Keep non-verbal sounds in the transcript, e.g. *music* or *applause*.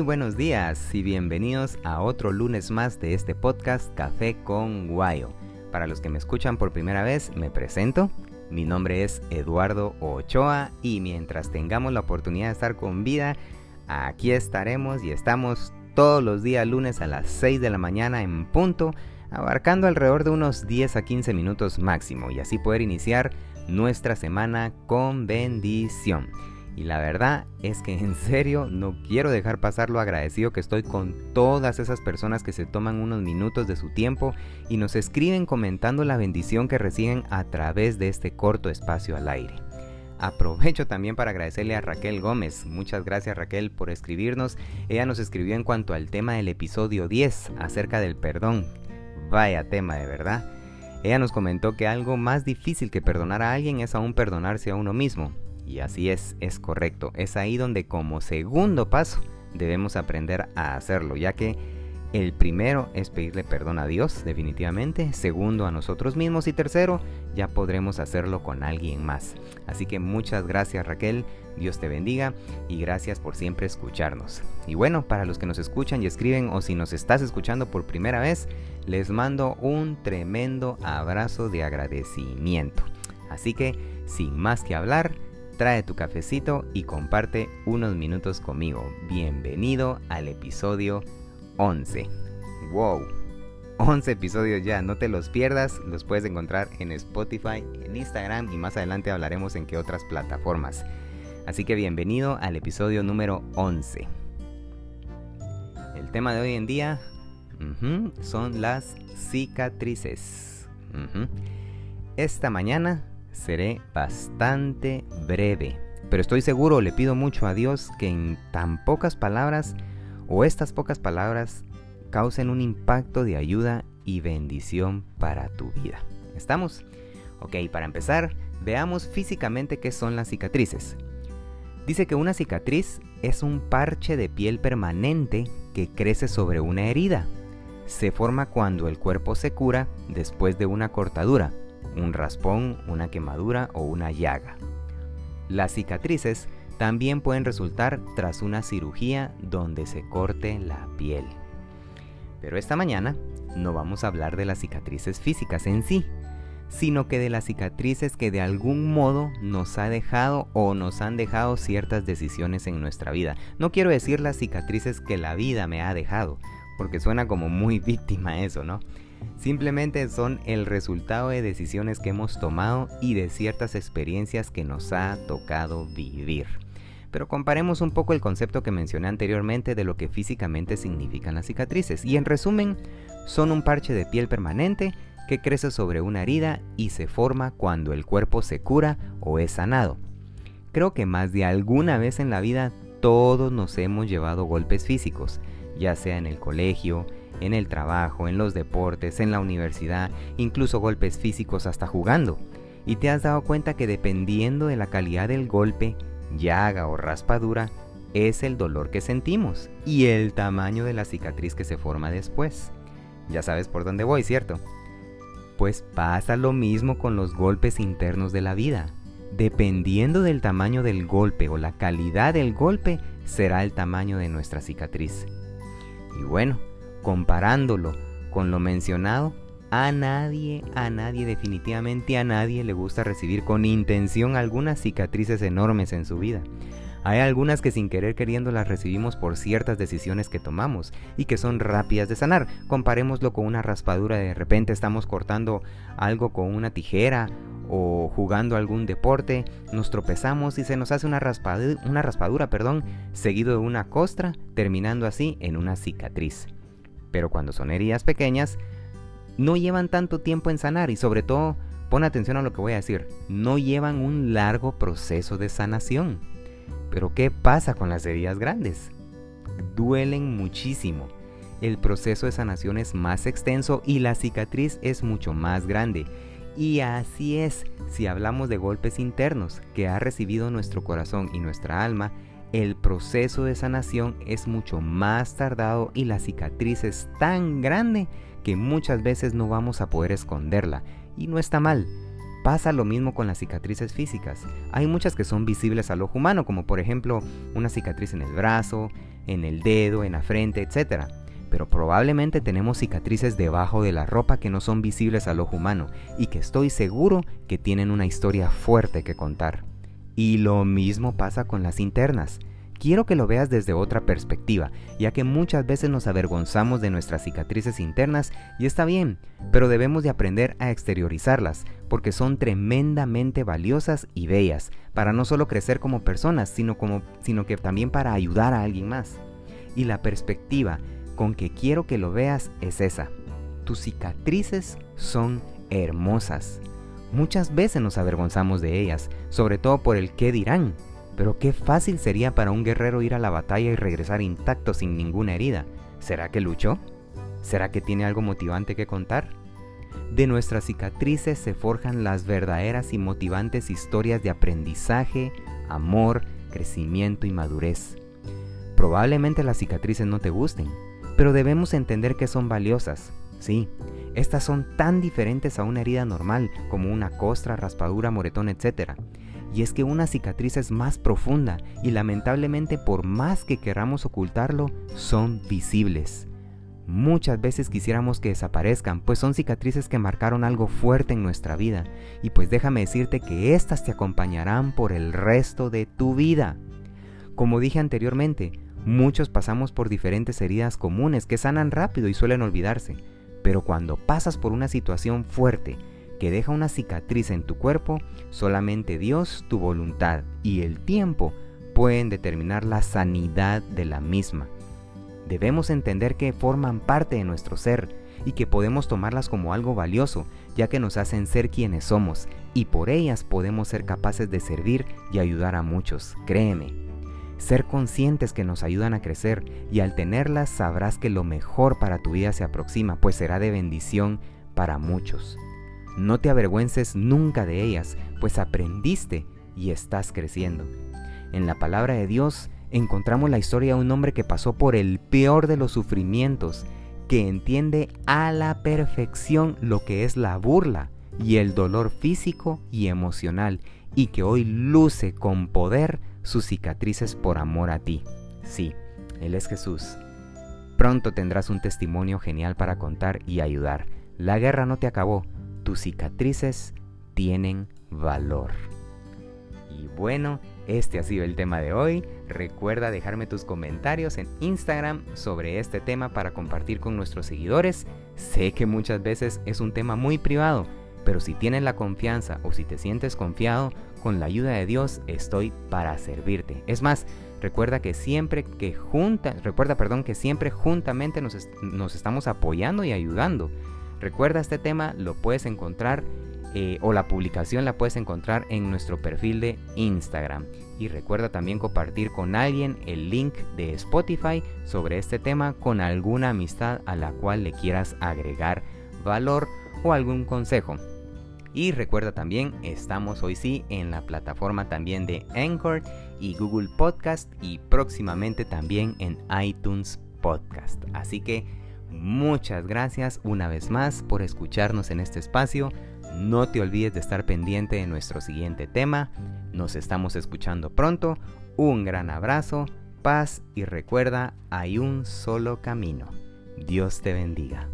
Muy buenos días y bienvenidos a otro lunes más de este podcast Café con Guayo. Para los que me escuchan por primera vez, me presento. Mi nombre es Eduardo Ochoa y mientras tengamos la oportunidad de estar con vida, aquí estaremos y estamos todos los días lunes a las 6 de la mañana en punto, abarcando alrededor de unos 10 a 15 minutos máximo y así poder iniciar nuestra semana con bendición. Y la verdad es que en serio no quiero dejar pasar lo agradecido que estoy con todas esas personas que se toman unos minutos de su tiempo y nos escriben comentando la bendición que reciben a través de este corto espacio al aire. Aprovecho también para agradecerle a Raquel Gómez. Muchas gracias Raquel por escribirnos. Ella nos escribió en cuanto al tema del episodio 10 acerca del perdón. Vaya tema de verdad. Ella nos comentó que algo más difícil que perdonar a alguien es aún perdonarse a uno mismo. Y así es, es correcto. Es ahí donde como segundo paso debemos aprender a hacerlo, ya que el primero es pedirle perdón a Dios, definitivamente. Segundo, a nosotros mismos. Y tercero, ya podremos hacerlo con alguien más. Así que muchas gracias Raquel, Dios te bendiga y gracias por siempre escucharnos. Y bueno, para los que nos escuchan y escriben o si nos estás escuchando por primera vez, les mando un tremendo abrazo de agradecimiento. Así que, sin más que hablar, trae tu cafecito y comparte unos minutos conmigo. Bienvenido al episodio 11. ¡Wow! 11 episodios ya, no te los pierdas, los puedes encontrar en Spotify, en Instagram y más adelante hablaremos en qué otras plataformas. Así que bienvenido al episodio número 11. El tema de hoy en día son las cicatrices. Esta mañana seré bastante breve, pero estoy seguro, le pido mucho a Dios que en tan pocas palabras o estas pocas palabras causen un impacto de ayuda y bendición para tu vida. ¿Estamos? Ok, para empezar, veamos físicamente qué son las cicatrices. Dice que una cicatriz es un parche de piel permanente que crece sobre una herida. Se forma cuando el cuerpo se cura después de una cortadura, un raspón, una quemadura o una llaga. Las cicatrices también pueden resultar tras una cirugía donde se corte la piel. Pero esta mañana no vamos a hablar de las cicatrices físicas en sí, sino que de las cicatrices que de algún modo nos ha dejado o nos han dejado ciertas decisiones en nuestra vida. No quiero decir las cicatrices que la vida me ha dejado, porque suena como muy *laughs* víctima eso, ¿no? Simplemente son el resultado de decisiones que hemos tomado y de ciertas experiencias que nos ha tocado vivir. Pero comparemos un poco el concepto que mencioné anteriormente de lo que físicamente significan las cicatrices. Y en resumen, son un parche de piel permanente que crece sobre una herida y se forma cuando el cuerpo se cura o es sanado. Creo que más de alguna vez en la vida todos nos hemos llevado golpes físicos, ya sea en el colegio, en el trabajo, en los deportes, en la universidad, incluso golpes físicos hasta jugando. Y te has dado cuenta que dependiendo de la calidad del golpe, llaga o raspadura, es el dolor que sentimos y el tamaño de la cicatriz que se forma después. Ya sabes por dónde voy, ¿cierto? Pues pasa lo mismo con los golpes internos de la vida. Dependiendo del tamaño del golpe o la calidad del golpe, será el tamaño de nuestra cicatriz. Y bueno, comparándolo con lo mencionado, a nadie, a nadie, definitivamente a nadie le gusta recibir con intención algunas cicatrices enormes en su vida. Hay algunas que sin querer queriendo las recibimos por ciertas decisiones que tomamos y que son rápidas de sanar. Comparémoslo con una raspadura, de repente estamos cortando algo con una tijera o jugando algún deporte, nos tropezamos y se nos hace una raspadura, una raspadura perdón, seguido de una costra, terminando así en una cicatriz. Pero cuando son heridas pequeñas, no llevan tanto tiempo en sanar y sobre todo, pon atención a lo que voy a decir, no llevan un largo proceso de sanación. Pero ¿qué pasa con las heridas grandes? Duelen muchísimo. El proceso de sanación es más extenso y la cicatriz es mucho más grande. Y así es, si hablamos de golpes internos que ha recibido nuestro corazón y nuestra alma, el proceso de sanación es mucho más tardado y la cicatriz es tan grande que muchas veces no vamos a poder esconderla. Y no está mal, Pasa lo mismo con las cicatrices físicas. Hay muchas que son visibles al ojo humano, como por ejemplo una cicatriz en el brazo, en el dedo, en la frente, etc. Pero probablemente tenemos cicatrices debajo de la ropa que no son visibles al ojo humano y que estoy seguro que tienen una historia fuerte que contar. Y lo mismo pasa con las internas. Quiero que lo veas desde otra perspectiva, ya que muchas veces nos avergonzamos de nuestras cicatrices internas y está bien, pero debemos de aprender a exteriorizarlas, porque son tremendamente valiosas y bellas, para no solo crecer como personas, sino, como, sino que también para ayudar a alguien más. Y la perspectiva con que quiero que lo veas es esa. Tus cicatrices son hermosas. Muchas veces nos avergonzamos de ellas, sobre todo por el qué dirán, pero qué fácil sería para un guerrero ir a la batalla y regresar intacto sin ninguna herida. ¿Será que luchó? ¿Será que tiene algo motivante que contar? De nuestras cicatrices se forjan las verdaderas y motivantes historias de aprendizaje, amor, crecimiento y madurez. Probablemente las cicatrices no te gusten, pero debemos entender que son valiosas. Sí, estas son tan diferentes a una herida normal como una costra, raspadura, moretón, etc y es que una cicatriz es más profunda y lamentablemente por más que queramos ocultarlo, son visibles. Muchas veces quisiéramos que desaparezcan, pues son cicatrices que marcaron algo fuerte en nuestra vida, y pues déjame decirte que éstas te acompañarán por el resto de tu vida. Como dije anteriormente, muchos pasamos por diferentes heridas comunes que sanan rápido y suelen olvidarse, pero cuando pasas por una situación fuerte, que deja una cicatriz en tu cuerpo, solamente Dios, tu voluntad y el tiempo pueden determinar la sanidad de la misma. Debemos entender que forman parte de nuestro ser y que podemos tomarlas como algo valioso, ya que nos hacen ser quienes somos, y por ellas podemos ser capaces de servir y ayudar a muchos, créeme. Ser conscientes que nos ayudan a crecer y al tenerlas sabrás que lo mejor para tu vida se aproxima, pues será de bendición para muchos. No te avergüences nunca de ellas, pues aprendiste y estás creciendo. En la palabra de Dios encontramos la historia de un hombre que pasó por el peor de los sufrimientos, que entiende a la perfección lo que es la burla y el dolor físico y emocional, y que hoy luce con poder sus cicatrices por amor a ti. Sí, Él es Jesús. Pronto tendrás un testimonio genial para contar y ayudar. La guerra no te acabó, tus cicatrices tienen valor. Y bueno, este ha sido el tema de hoy. Recuerda dejarme tus comentarios en Instagram sobre este tema para compartir con nuestros seguidores. Sé que muchas veces es un tema muy privado, pero si tienes la confianza o si te sientes confiado, con la ayuda de Dios estoy para servirte. Es más, recuerda que siempre que junta, recuerda, perdón, que siempre juntamente nos, estamos apoyando y ayudando. Recuerda este tema, lo puedes encontrar eh, o la publicación la puedes encontrar en nuestro perfil de Instagram. Y recuerda también compartir con alguien el link de Spotify sobre este tema con alguna amistad a la cual le quieras agregar valor o algún consejo. Y recuerda también, estamos hoy sí en la plataforma también de Anchor y Google Podcast y próximamente también en iTunes Podcast. Así que Muchas gracias una vez más por escucharnos en este espacio. No te olvides de estar pendiente de nuestro siguiente tema. Nos estamos escuchando pronto. Un gran abrazo, paz y recuerda, hay un solo camino. Dios te bendiga.